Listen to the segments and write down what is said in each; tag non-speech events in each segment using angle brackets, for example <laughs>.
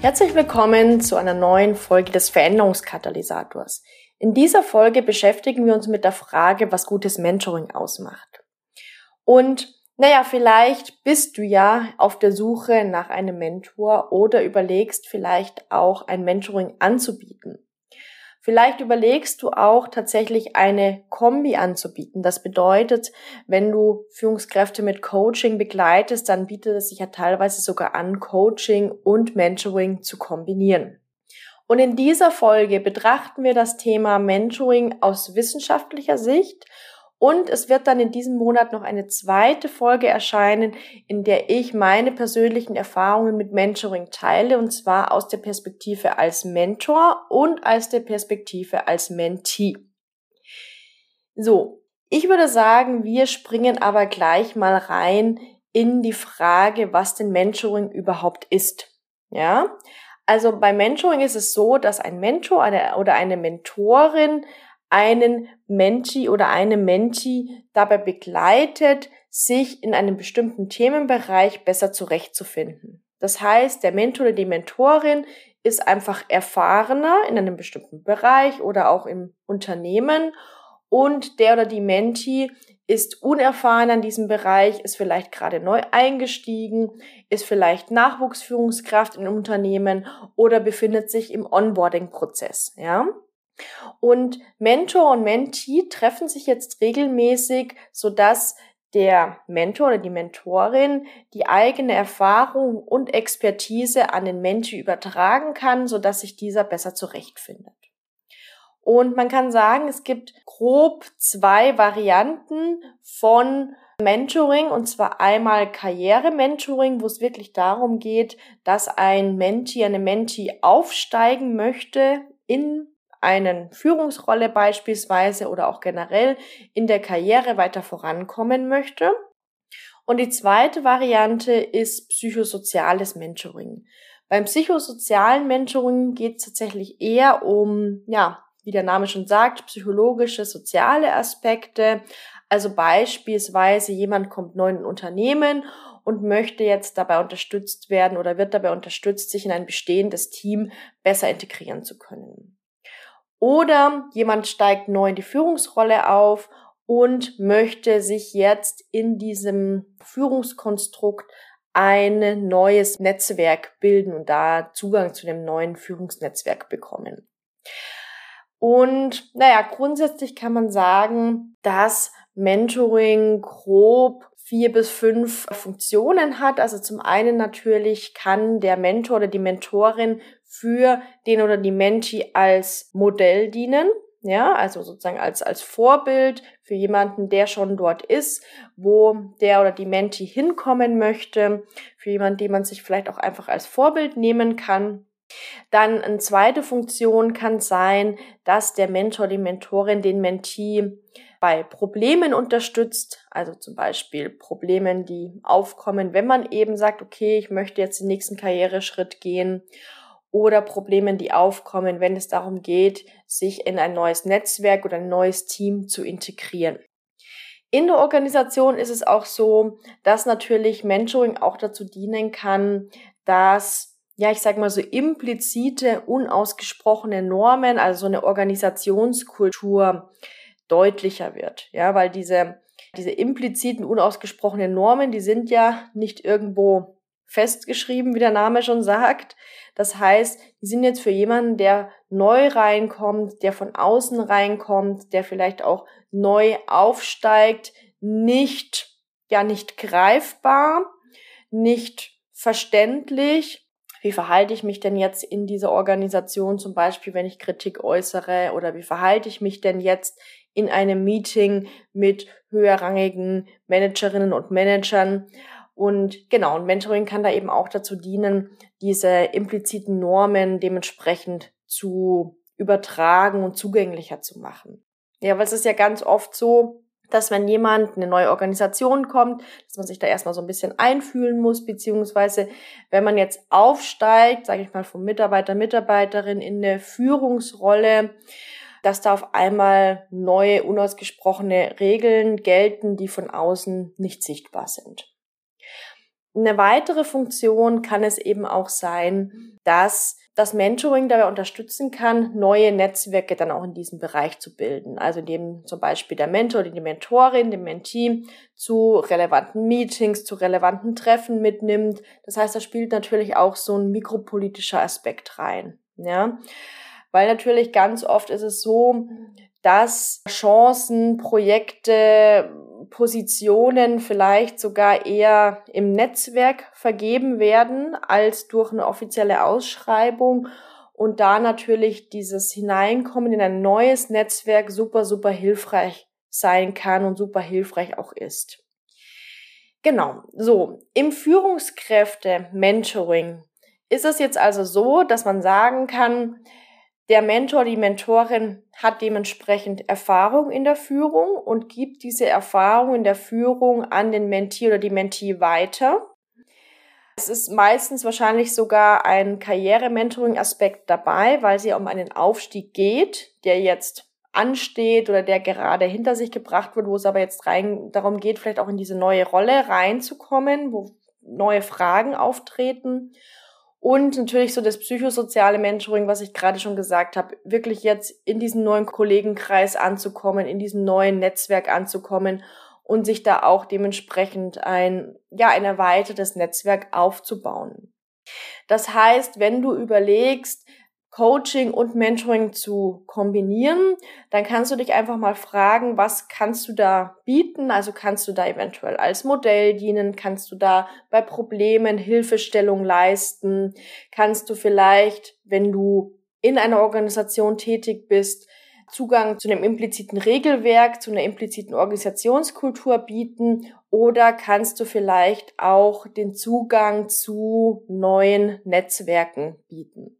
Herzlich willkommen zu einer neuen Folge des Veränderungskatalysators. In dieser Folge beschäftigen wir uns mit der Frage, was gutes Mentoring ausmacht. Und naja, vielleicht bist du ja auf der Suche nach einem Mentor oder überlegst vielleicht auch ein Mentoring anzubieten. Vielleicht überlegst du auch tatsächlich eine Kombi anzubieten. Das bedeutet, wenn du Führungskräfte mit Coaching begleitest, dann bietet es sich ja teilweise sogar an, Coaching und Mentoring zu kombinieren. Und in dieser Folge betrachten wir das Thema Mentoring aus wissenschaftlicher Sicht und es wird dann in diesem Monat noch eine zweite Folge erscheinen, in der ich meine persönlichen Erfahrungen mit Mentoring teile, und zwar aus der Perspektive als Mentor und aus der Perspektive als Mentee. So, ich würde sagen, wir springen aber gleich mal rein in die Frage, was denn Mentoring überhaupt ist. Ja, also bei Mentoring ist es so, dass ein Mentor oder eine Mentorin einen Menti oder eine Menti dabei begleitet, sich in einem bestimmten Themenbereich besser zurechtzufinden. Das heißt, der Mentor oder die Mentorin ist einfach erfahrener in einem bestimmten Bereich oder auch im Unternehmen und der oder die Menti ist unerfahren in diesem Bereich, ist vielleicht gerade neu eingestiegen, ist vielleicht Nachwuchsführungskraft in Unternehmen oder befindet sich im Onboarding-Prozess, ja. Und Mentor und Mentee treffen sich jetzt regelmäßig, so dass der Mentor oder die Mentorin die eigene Erfahrung und Expertise an den Mentee übertragen kann, so dass sich dieser besser zurechtfindet. Und man kann sagen, es gibt grob zwei Varianten von Mentoring und zwar einmal Karriere-Mentoring, wo es wirklich darum geht, dass ein Mentee, eine Mentee aufsteigen möchte in einen Führungsrolle beispielsweise oder auch generell in der Karriere weiter vorankommen möchte. Und die zweite Variante ist psychosoziales Mentoring. Beim psychosozialen Mentoring geht es tatsächlich eher um, ja, wie der Name schon sagt, psychologische, soziale Aspekte. Also beispielsweise jemand kommt neu in ein Unternehmen und möchte jetzt dabei unterstützt werden oder wird dabei unterstützt, sich in ein bestehendes Team besser integrieren zu können. Oder jemand steigt neu in die Führungsrolle auf und möchte sich jetzt in diesem Führungskonstrukt ein neues Netzwerk bilden und da Zugang zu dem neuen Führungsnetzwerk bekommen. Und naja, grundsätzlich kann man sagen, dass Mentoring grob vier bis fünf Funktionen hat. Also zum einen natürlich kann der Mentor oder die Mentorin für den oder die Menti als Modell dienen. Ja, also sozusagen als, als Vorbild für jemanden, der schon dort ist, wo der oder die Menti hinkommen möchte, für jemanden, den man sich vielleicht auch einfach als Vorbild nehmen kann. Dann eine zweite Funktion kann sein, dass der Mentor, die Mentorin den Mentee bei Problemen unterstützt, also zum Beispiel Problemen, die aufkommen, wenn man eben sagt, okay, ich möchte jetzt den nächsten Karriereschritt gehen oder Problemen, die aufkommen, wenn es darum geht, sich in ein neues Netzwerk oder ein neues Team zu integrieren. In der Organisation ist es auch so, dass natürlich Mentoring auch dazu dienen kann, dass ja, ich sag mal so implizite, unausgesprochene Normen, also so eine Organisationskultur deutlicher wird. Ja, weil diese, diese impliziten, unausgesprochenen Normen, die sind ja nicht irgendwo festgeschrieben, wie der Name schon sagt. Das heißt, die sind jetzt für jemanden, der neu reinkommt, der von außen reinkommt, der vielleicht auch neu aufsteigt, nicht, ja, nicht greifbar, nicht verständlich. Wie verhalte ich mich denn jetzt in dieser Organisation zum Beispiel, wenn ich Kritik äußere? Oder wie verhalte ich mich denn jetzt in einem Meeting mit höherrangigen Managerinnen und Managern? Und genau, und Mentoring kann da eben auch dazu dienen, diese impliziten Normen dementsprechend zu übertragen und zugänglicher zu machen. Ja, weil es ist ja ganz oft so, dass wenn jemand eine neue Organisation kommt, dass man sich da erstmal so ein bisschen einfühlen muss, beziehungsweise wenn man jetzt aufsteigt, sage ich mal, vom Mitarbeiter, Mitarbeiterin in eine Führungsrolle, dass da auf einmal neue, unausgesprochene Regeln gelten, die von außen nicht sichtbar sind. Eine weitere Funktion kann es eben auch sein, dass das Mentoring dabei unterstützen kann, neue Netzwerke dann auch in diesem Bereich zu bilden. Also indem zum Beispiel der Mentor oder die Mentorin, dem Mentee zu relevanten Meetings, zu relevanten Treffen mitnimmt. Das heißt, da spielt natürlich auch so ein mikropolitischer Aspekt rein. Ja, weil natürlich ganz oft ist es so, dass Chancen, Projekte, Positionen vielleicht sogar eher im Netzwerk vergeben werden als durch eine offizielle Ausschreibung und da natürlich dieses Hineinkommen in ein neues Netzwerk super, super hilfreich sein kann und super hilfreich auch ist. Genau, so, im Führungskräfte-Mentoring ist es jetzt also so, dass man sagen kann, der Mentor, die Mentorin hat dementsprechend Erfahrung in der Führung und gibt diese Erfahrung in der Führung an den Mentee oder die Mentee weiter. Es ist meistens wahrscheinlich sogar ein Karriere-Mentoring-Aspekt dabei, weil es ja um einen Aufstieg geht, der jetzt ansteht oder der gerade hinter sich gebracht wird, wo es aber jetzt rein darum geht, vielleicht auch in diese neue Rolle reinzukommen, wo neue Fragen auftreten. Und natürlich so das psychosoziale Mentoring, was ich gerade schon gesagt habe, wirklich jetzt in diesen neuen Kollegenkreis anzukommen, in diesem neuen Netzwerk anzukommen und sich da auch dementsprechend ein, ja, ein erweitertes Netzwerk aufzubauen. Das heißt, wenn du überlegst, Coaching und Mentoring zu kombinieren, dann kannst du dich einfach mal fragen, was kannst du da bieten? Also kannst du da eventuell als Modell dienen? Kannst du da bei Problemen Hilfestellung leisten? Kannst du vielleicht, wenn du in einer Organisation tätig bist, Zugang zu einem impliziten Regelwerk, zu einer impliziten Organisationskultur bieten oder kannst du vielleicht auch den Zugang zu neuen Netzwerken bieten.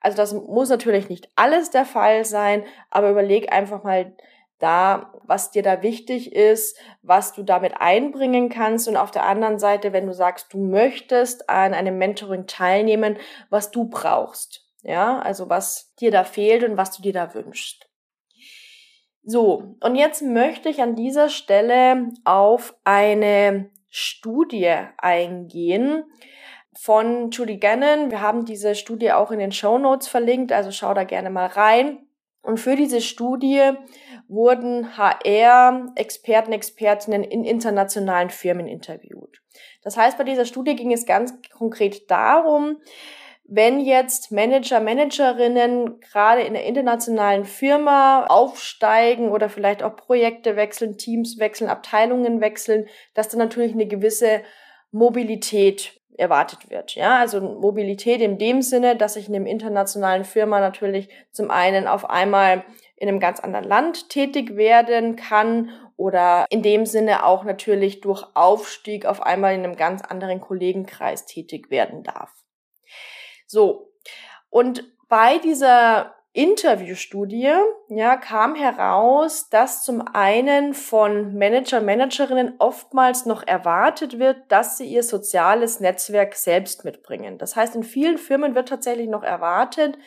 Also das muss natürlich nicht alles der Fall sein, aber überleg einfach mal da, was dir da wichtig ist, was du damit einbringen kannst und auf der anderen Seite, wenn du sagst, du möchtest an einem Mentoring teilnehmen, was du brauchst. Ja, also was dir da fehlt und was du dir da wünschst. So, und jetzt möchte ich an dieser Stelle auf eine Studie eingehen, von Julie Gannon. Wir haben diese Studie auch in den Show Notes verlinkt, also schau da gerne mal rein. Und für diese Studie wurden HR-Experten, Expertinnen in internationalen Firmen interviewt. Das heißt, bei dieser Studie ging es ganz konkret darum, wenn jetzt Manager, Managerinnen gerade in der internationalen Firma aufsteigen oder vielleicht auch Projekte wechseln, Teams wechseln, Abteilungen wechseln, dass dann natürlich eine gewisse Mobilität erwartet wird. Ja, also Mobilität in dem Sinne, dass ich in einem internationalen Firma natürlich zum einen auf einmal in einem ganz anderen Land tätig werden kann oder in dem Sinne auch natürlich durch Aufstieg auf einmal in einem ganz anderen Kollegenkreis tätig werden darf. So. Und bei dieser Interviewstudie ja, kam heraus, dass zum einen von Manager, Managerinnen oftmals noch erwartet wird, dass sie ihr soziales Netzwerk selbst mitbringen. Das heißt, in vielen Firmen wird tatsächlich noch erwartet,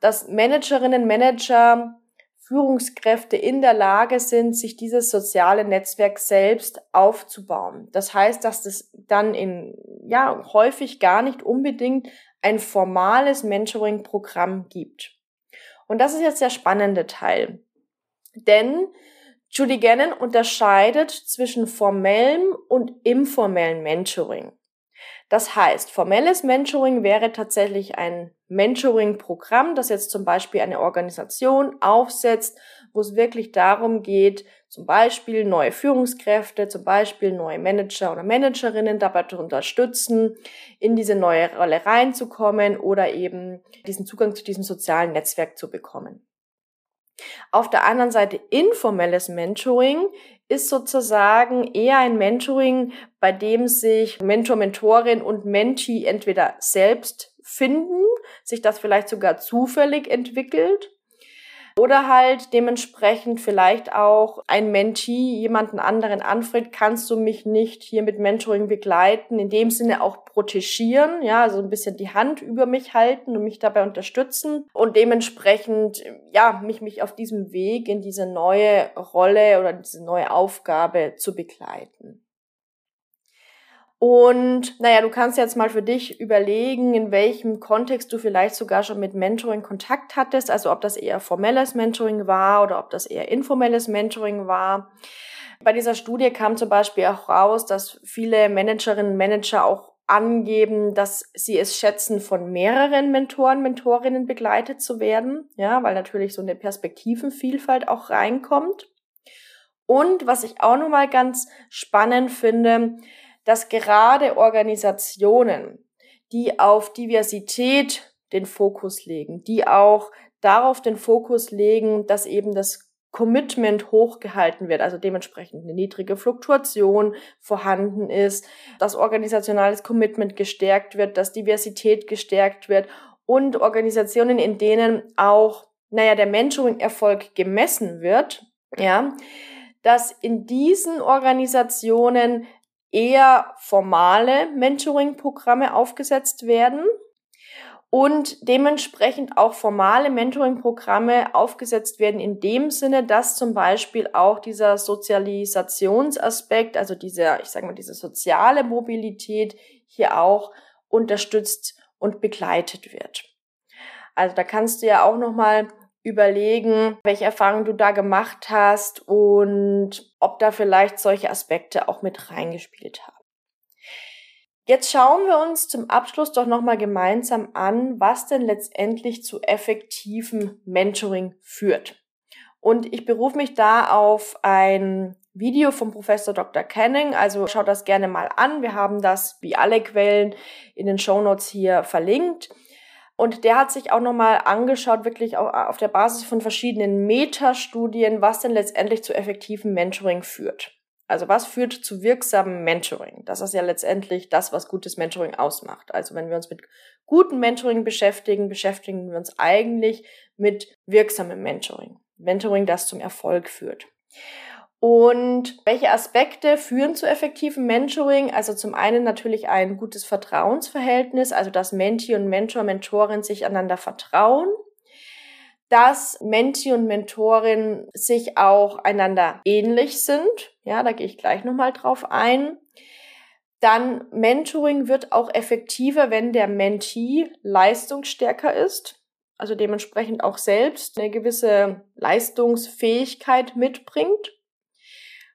dass Managerinnen, Manager, Führungskräfte in der Lage sind, sich dieses soziale Netzwerk selbst aufzubauen. Das heißt, dass das dann in, ja, häufig gar nicht unbedingt ein formales Mentoring-Programm gibt. Und das ist jetzt der spannende Teil. Denn Julie Gannon unterscheidet zwischen formellem und informellem Mentoring. Das heißt, formelles Mentoring wäre tatsächlich ein Mentoring-Programm, das jetzt zum Beispiel eine Organisation aufsetzt, wo es wirklich darum geht, zum Beispiel neue Führungskräfte, zum Beispiel neue Manager oder Managerinnen dabei zu unterstützen, in diese neue Rolle reinzukommen oder eben diesen Zugang zu diesem sozialen Netzwerk zu bekommen. Auf der anderen Seite informelles Mentoring ist sozusagen eher ein Mentoring, bei dem sich Mentor, Mentorin und Mentee entweder selbst finden, sich das vielleicht sogar zufällig entwickelt oder halt dementsprechend vielleicht auch ein Mentee jemanden anderen anfragt, kannst du mich nicht hier mit Mentoring begleiten, in dem Sinne auch protegieren, ja, also ein bisschen die Hand über mich halten und mich dabei unterstützen und dementsprechend, ja, mich, mich auf diesem Weg in diese neue Rolle oder diese neue Aufgabe zu begleiten. Und naja, du kannst jetzt mal für dich überlegen, in welchem Kontext du vielleicht sogar schon mit Mentoring Kontakt hattest, also ob das eher formelles Mentoring war oder ob das eher informelles Mentoring war. Bei dieser Studie kam zum Beispiel auch raus, dass viele Managerinnen und Manager auch angeben, dass sie es schätzen, von mehreren Mentoren, Mentorinnen begleitet zu werden, ja, weil natürlich so eine Perspektivenvielfalt auch reinkommt. Und was ich auch nochmal ganz spannend finde, dass gerade Organisationen, die auf Diversität den Fokus legen, die auch darauf den Fokus legen, dass eben das Commitment hochgehalten wird, also dementsprechend eine niedrige Fluktuation vorhanden ist, dass organisationales Commitment gestärkt wird, dass Diversität gestärkt wird und Organisationen, in denen auch, naja, der Mentoring-Erfolg gemessen wird, ja, dass in diesen Organisationen eher formale Mentoring-Programme aufgesetzt werden und dementsprechend auch formale Mentoring-Programme aufgesetzt werden in dem Sinne, dass zum Beispiel auch dieser Sozialisationsaspekt, also dieser, ich sage mal, diese soziale Mobilität hier auch unterstützt und begleitet wird. Also da kannst du ja auch nochmal überlegen, welche Erfahrungen du da gemacht hast und ob da vielleicht solche Aspekte auch mit reingespielt haben. Jetzt schauen wir uns zum Abschluss doch nochmal gemeinsam an, was denn letztendlich zu effektivem Mentoring führt. Und ich berufe mich da auf ein Video vom Professor Dr. Canning, also schaut das gerne mal an. Wir haben das wie alle Quellen in den Show Notes hier verlinkt. Und der hat sich auch nochmal angeschaut, wirklich auf der Basis von verschiedenen Metastudien, was denn letztendlich zu effektivem Mentoring führt. Also was führt zu wirksamem Mentoring? Das ist ja letztendlich das, was gutes Mentoring ausmacht. Also wenn wir uns mit gutem Mentoring beschäftigen, beschäftigen wir uns eigentlich mit wirksamem Mentoring. Mentoring, das zum Erfolg führt. Und welche Aspekte führen zu effektivem Mentoring? Also zum einen natürlich ein gutes Vertrauensverhältnis, also dass Menti und Mentor, Mentorin sich einander vertrauen, dass Menti und Mentorin sich auch einander ähnlich sind. Ja, da gehe ich gleich nochmal drauf ein. Dann Mentoring wird auch effektiver, wenn der Mentee leistungsstärker ist, also dementsprechend auch selbst eine gewisse Leistungsfähigkeit mitbringt.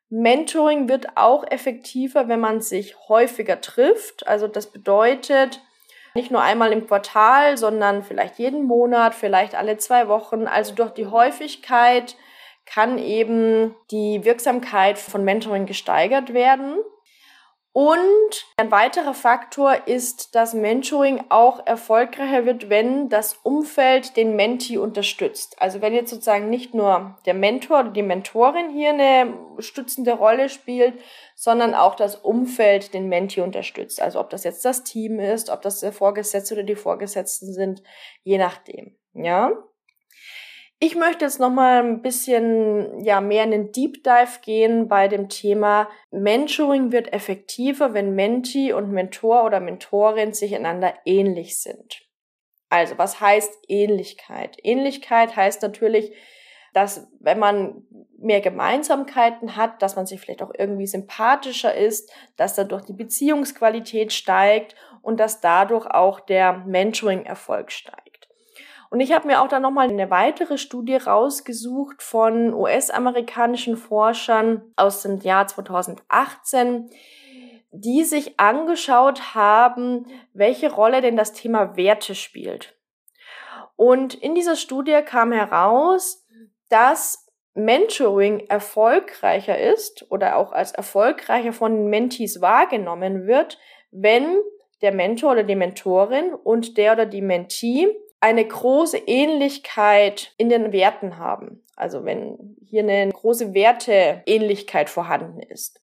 Mentoring wird auch effektiver, wenn man sich häufiger trifft. Also das bedeutet nicht nur einmal im Quartal, sondern vielleicht jeden Monat, vielleicht alle zwei Wochen. Also durch die Häufigkeit kann eben die Wirksamkeit von Mentoring gesteigert werden. Und ein weiterer Faktor ist, dass Mentoring auch erfolgreicher wird, wenn das Umfeld den Mentee unterstützt. Also wenn jetzt sozusagen nicht nur der Mentor oder die Mentorin hier eine stützende Rolle spielt, sondern auch das Umfeld den Mentee unterstützt. Also ob das jetzt das Team ist, ob das der Vorgesetzte oder die Vorgesetzten sind, je nachdem. Ja. Ich möchte jetzt noch mal ein bisschen ja mehr in den Deep Dive gehen bei dem Thema Mentoring wird effektiver, wenn Mentee und Mentor oder Mentorin sich einander ähnlich sind. Also, was heißt Ähnlichkeit? Ähnlichkeit heißt natürlich, dass wenn man mehr Gemeinsamkeiten hat, dass man sich vielleicht auch irgendwie sympathischer ist, dass dadurch die Beziehungsqualität steigt und dass dadurch auch der Mentoring-Erfolg steigt. Und ich habe mir auch dann nochmal eine weitere Studie rausgesucht von US-amerikanischen Forschern aus dem Jahr 2018, die sich angeschaut haben, welche Rolle denn das Thema Werte spielt. Und in dieser Studie kam heraus, dass Mentoring erfolgreicher ist oder auch als erfolgreicher von Mentees wahrgenommen wird, wenn der Mentor oder die Mentorin und der oder die Mentee eine große Ähnlichkeit in den Werten haben. Also wenn hier eine große Werteähnlichkeit vorhanden ist.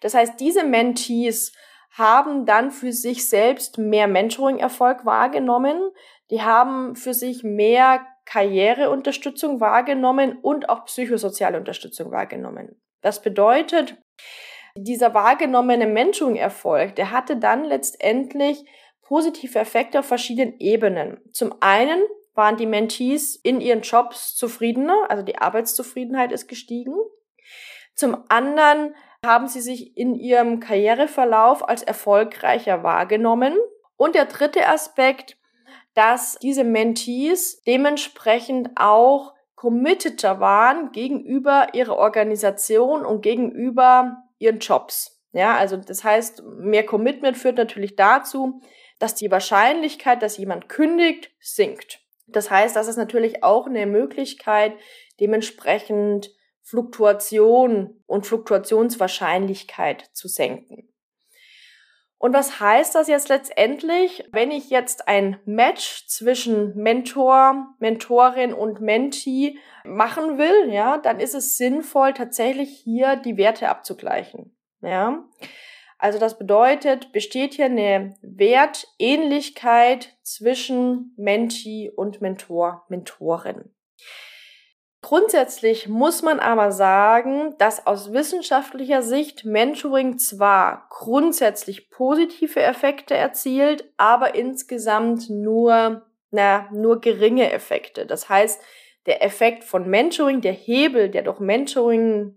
Das heißt, diese Mentees haben dann für sich selbst mehr Mentoring-Erfolg wahrgenommen. Die haben für sich mehr Karriereunterstützung wahrgenommen und auch psychosoziale Unterstützung wahrgenommen. Das bedeutet, dieser wahrgenommene Mentoring-Erfolg, der hatte dann letztendlich positive Effekte auf verschiedenen Ebenen. Zum einen waren die Mentees in ihren Jobs zufriedener, also die Arbeitszufriedenheit ist gestiegen. Zum anderen haben sie sich in ihrem Karriereverlauf als erfolgreicher wahrgenommen. Und der dritte Aspekt, dass diese Mentees dementsprechend auch committeter waren gegenüber ihrer Organisation und gegenüber ihren Jobs. Ja, also das heißt, mehr Commitment führt natürlich dazu, dass die Wahrscheinlichkeit, dass jemand kündigt, sinkt. Das heißt, das ist natürlich auch eine Möglichkeit, dementsprechend Fluktuation und Fluktuationswahrscheinlichkeit zu senken. Und was heißt das jetzt letztendlich, wenn ich jetzt ein Match zwischen Mentor, Mentorin und Mentee machen will, ja, dann ist es sinnvoll, tatsächlich hier die Werte abzugleichen, ja. Also das bedeutet, besteht hier eine Wertähnlichkeit zwischen Mentee und Mentor, Mentorin. Grundsätzlich muss man aber sagen, dass aus wissenschaftlicher Sicht Mentoring zwar grundsätzlich positive Effekte erzielt, aber insgesamt nur, na, nur geringe Effekte. Das heißt, der Effekt von Mentoring, der Hebel, der durch Mentoring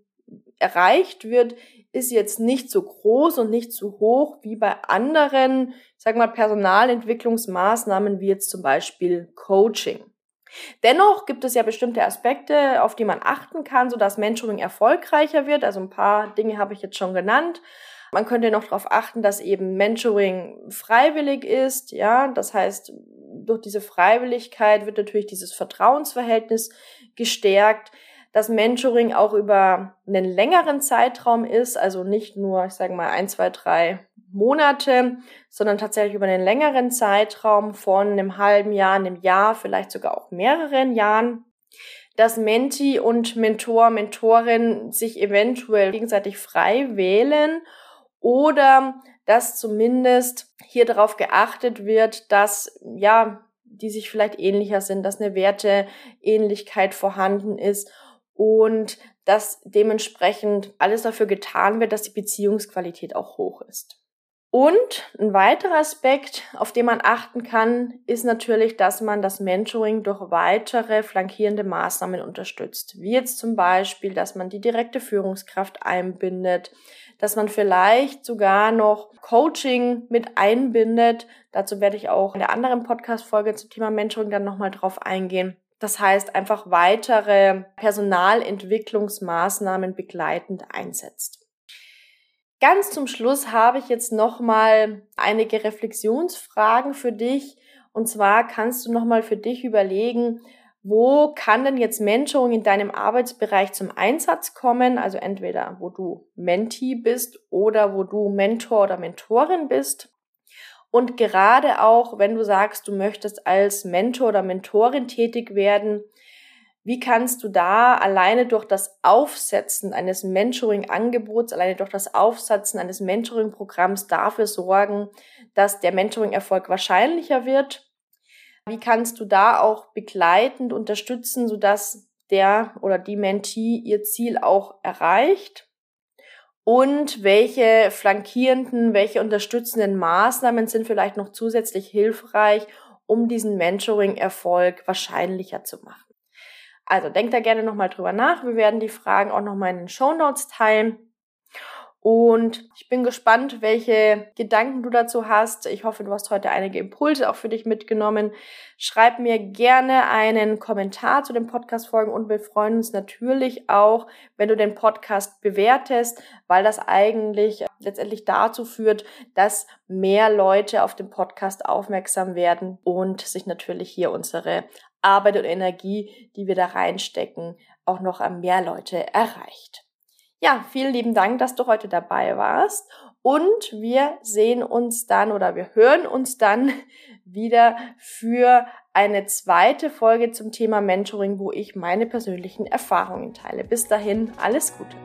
erreicht wird, ist jetzt nicht so groß und nicht so hoch wie bei anderen, sag mal, Personalentwicklungsmaßnahmen wie jetzt zum Beispiel Coaching. Dennoch gibt es ja bestimmte Aspekte, auf die man achten kann, sodass Mentoring erfolgreicher wird. Also ein paar Dinge habe ich jetzt schon genannt. Man könnte noch darauf achten, dass eben Mentoring freiwillig ist. Ja, das heißt, durch diese Freiwilligkeit wird natürlich dieses Vertrauensverhältnis gestärkt. Dass Mentoring auch über einen längeren Zeitraum ist, also nicht nur, ich sage mal, ein, zwei, drei Monate, sondern tatsächlich über einen längeren Zeitraum von einem halben Jahr, einem Jahr, vielleicht sogar auch mehreren Jahren, dass Menti und Mentor, Mentorin sich eventuell gegenseitig frei wählen oder dass zumindest hier darauf geachtet wird, dass ja, die sich vielleicht ähnlicher sind, dass eine Werteähnlichkeit vorhanden ist und dass dementsprechend alles dafür getan wird, dass die Beziehungsqualität auch hoch ist. Und ein weiterer Aspekt, auf den man achten kann, ist natürlich, dass man das Mentoring durch weitere flankierende Maßnahmen unterstützt. Wie jetzt zum Beispiel, dass man die direkte Führungskraft einbindet, dass man vielleicht sogar noch Coaching mit einbindet. Dazu werde ich auch in der anderen Podcast-Folge zum Thema Mentoring dann nochmal drauf eingehen. Das heißt, einfach weitere Personalentwicklungsmaßnahmen begleitend einsetzt. Ganz zum Schluss habe ich jetzt nochmal einige Reflexionsfragen für dich. Und zwar kannst du nochmal für dich überlegen, wo kann denn jetzt Mentoring in deinem Arbeitsbereich zum Einsatz kommen? Also entweder wo du Mentee bist oder wo du Mentor oder Mentorin bist. Und gerade auch, wenn du sagst, du möchtest als Mentor oder Mentorin tätig werden, wie kannst du da alleine durch das Aufsetzen eines Mentoring-Angebots, alleine durch das Aufsetzen eines Mentoring-Programms dafür sorgen, dass der Mentoring-Erfolg wahrscheinlicher wird? Wie kannst du da auch begleitend unterstützen, sodass der oder die Mentee ihr Ziel auch erreicht? Und welche flankierenden, welche unterstützenden Maßnahmen sind vielleicht noch zusätzlich hilfreich, um diesen Mentoring-Erfolg wahrscheinlicher zu machen? Also denk da gerne nochmal drüber nach. Wir werden die Fragen auch nochmal in den Show Notes teilen. Und ich bin gespannt, welche Gedanken du dazu hast. Ich hoffe, du hast heute einige Impulse auch für dich mitgenommen. Schreib mir gerne einen Kommentar zu den Podcast-Folgen und wir freuen uns natürlich auch, wenn du den Podcast bewertest, weil das eigentlich letztendlich dazu führt, dass mehr Leute auf den Podcast aufmerksam werden und sich natürlich hier unsere Arbeit und Energie, die wir da reinstecken, auch noch an mehr Leute erreicht. Ja, vielen lieben Dank, dass du heute dabei warst. und wir sehen uns dann oder wir hören uns dann <laughs> wieder für eine zweite Folge zum Thema Mentoring, wo ich meine persönlichen Erfahrungen teile. Bis dahin, alles Gute.